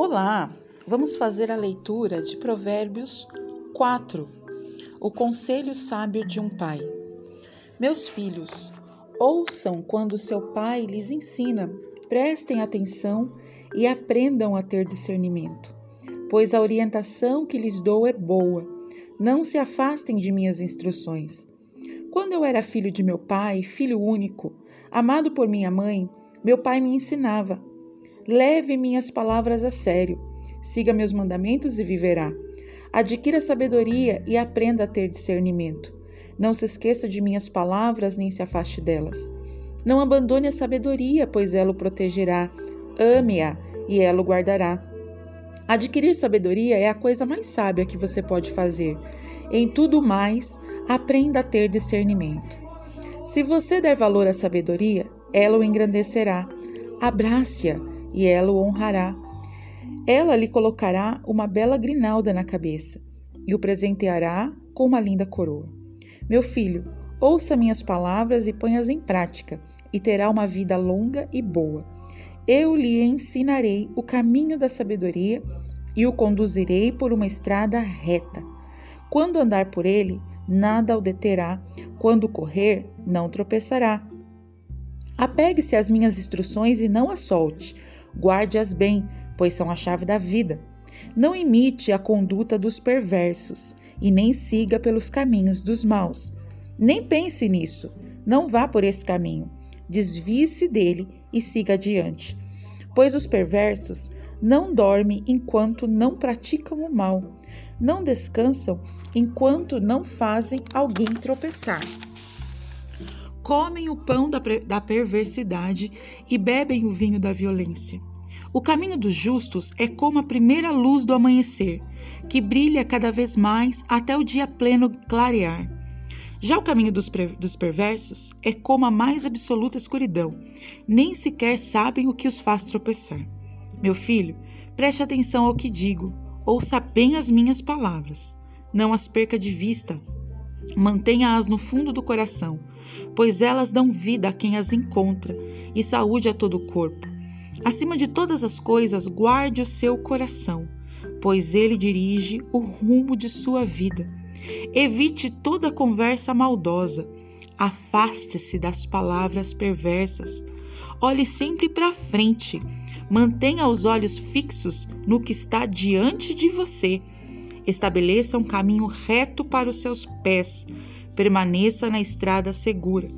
Olá, vamos fazer a leitura de Provérbios 4, o conselho sábio de um pai. Meus filhos, ouçam quando seu pai lhes ensina, prestem atenção e aprendam a ter discernimento, pois a orientação que lhes dou é boa. Não se afastem de minhas instruções. Quando eu era filho de meu pai, filho único, amado por minha mãe, meu pai me ensinava Leve minhas palavras a sério. Siga meus mandamentos e viverá. Adquira sabedoria e aprenda a ter discernimento. Não se esqueça de minhas palavras nem se afaste delas. Não abandone a sabedoria, pois ela o protegerá. Ame-a e ela o guardará. Adquirir sabedoria é a coisa mais sábia que você pode fazer. Em tudo mais, aprenda a ter discernimento. Se você der valor à sabedoria, ela o engrandecerá. Abrace-a e ela o honrará. Ela lhe colocará uma bela grinalda na cabeça e o presenteará com uma linda coroa. Meu filho, ouça minhas palavras e ponhas em prática, e terá uma vida longa e boa. Eu lhe ensinarei o caminho da sabedoria e o conduzirei por uma estrada reta. Quando andar por ele, nada o deterá, quando correr, não tropeçará. Apegue-se às minhas instruções e não as solte Guarde-as bem, pois são a chave da vida. Não imite a conduta dos perversos e nem siga pelos caminhos dos maus. Nem pense nisso, não vá por esse caminho. Desvie-se dele e siga adiante. Pois os perversos não dormem enquanto não praticam o mal, não descansam enquanto não fazem alguém tropeçar. Comem o pão da, da perversidade e bebem o vinho da violência. O caminho dos justos é como a primeira luz do amanhecer, que brilha cada vez mais até o dia pleno clarear. Já o caminho dos, dos, perversos é como a mais absoluta escuridão, nem sequer sabem o que os faz tropeçar. Meu filho, preste atenção ao que digo, ouça bem as minhas palavras. Não as perca de vista, mantenha-as no fundo do coração, pois elas dão vida a quem as encontra e saúde a todo o corpo. Acima de todas as coisas, guarde o seu coração, pois ele dirige o rumo de sua vida. Evite toda conversa maldosa. Afaste-se das palavras perversas. Olhe sempre para frente. Mantenha os olhos fixos no que está diante de você. Estabeleça um caminho reto para os seus pés. Permaneça na estrada segura.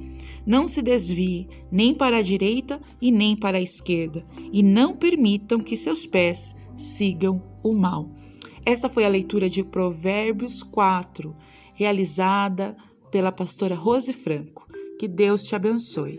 Não se desvie nem para a direita e nem para a esquerda, e não permitam que seus pés sigam o mal. Esta foi a leitura de Provérbios 4, realizada pela pastora Rose Franco. Que Deus te abençoe.